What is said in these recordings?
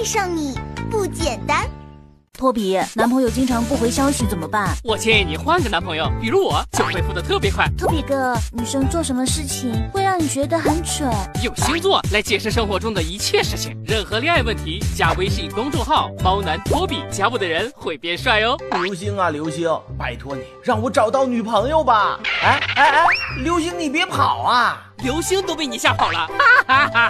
爱上你不简单。托比，男朋友经常不回消息怎么办？我建议你换个男朋友，比如我就回复的特别快。托比哥，女生做什么事情会让你觉得很蠢？用星座来解释生活中的一切事情，任何恋爱问题加微信公众号“猫男托比”，加我的人会变帅哦。流星啊流星，拜托你让我找到女朋友吧！哎哎哎，流星你别跑啊！流星都被你吓跑了，哈哈哈哈！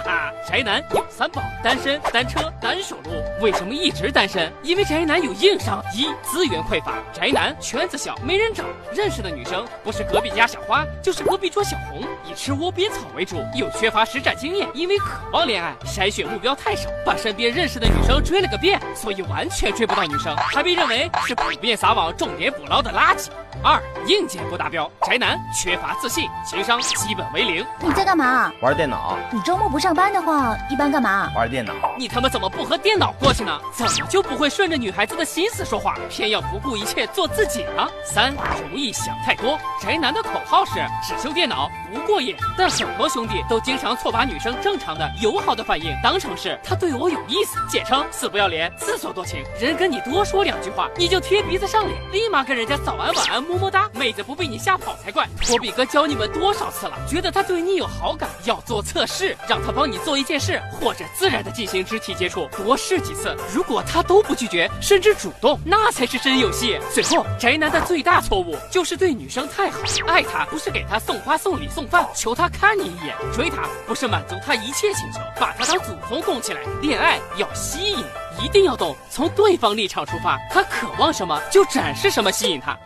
宅男有三宝：单身、单车、单手撸。为什么一直单身？因为宅男有硬伤：一、资源匮乏，宅男圈子小，没人找，认识的女生不是隔壁家小花，就是隔壁桌小红，以吃窝边草为主，又缺乏实战经验，因为渴望恋爱，筛选目标太少，把身边认识的女生追了个遍，所以完全追不到女生，还被认为是普遍撒网、重点捕捞的垃圾。二、硬件不达标，宅男缺乏自信，情商基本为零。你在干嘛？玩电脑。你周末不上班的话，一般干嘛？玩电脑。你他妈怎么不和电脑过去呢？怎么就不会顺着女孩子的心思说话，偏要不顾一切做自己呢？三、容易想太多，宅男的口号是只修电脑不过瘾，但很多兄弟都经常错把女生正常的、友好的反应当成是他对我有意思，简称死不要脸、自作多情。人跟你多说两句话，你就贴鼻子上脸，立马跟人家早安晚安。么么哒，妹子不被你吓跑才怪！托比哥教你们多少次了？觉得他对你有好感，要做测试，让他帮你做一件事，或者自然的进行肢体接触，多试几次。如果他都不拒绝，甚至主动，那才是真有戏。最后，宅男的最大错误就是对女生太好，爱她不是给她送花送礼送送饭，求他看你一眼；追他不是满足他一切请求，把他当祖宗供起来。恋爱要吸引，一定要懂从对方立场出发，他渴望什么就展示什么，吸引他。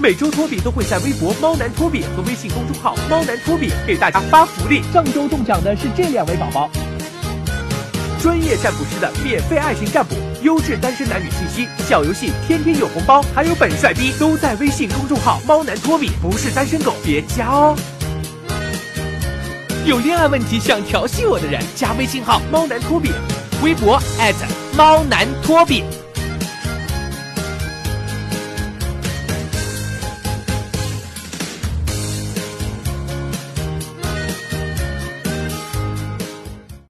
每周托比都会在微博“猫男托比”和微信公众号“猫男托比”给大家发福利。上周中奖的是这两位宝宝：专业占卜师的免费爱情占卜，优质单身男女信息，小游戏天天有红包，还有本帅逼，都在微信公众号“猫男托比”，不是单身狗别加哦。有恋爱问题想调戏我的人，加微信号“猫男托比”，微博猫男托比。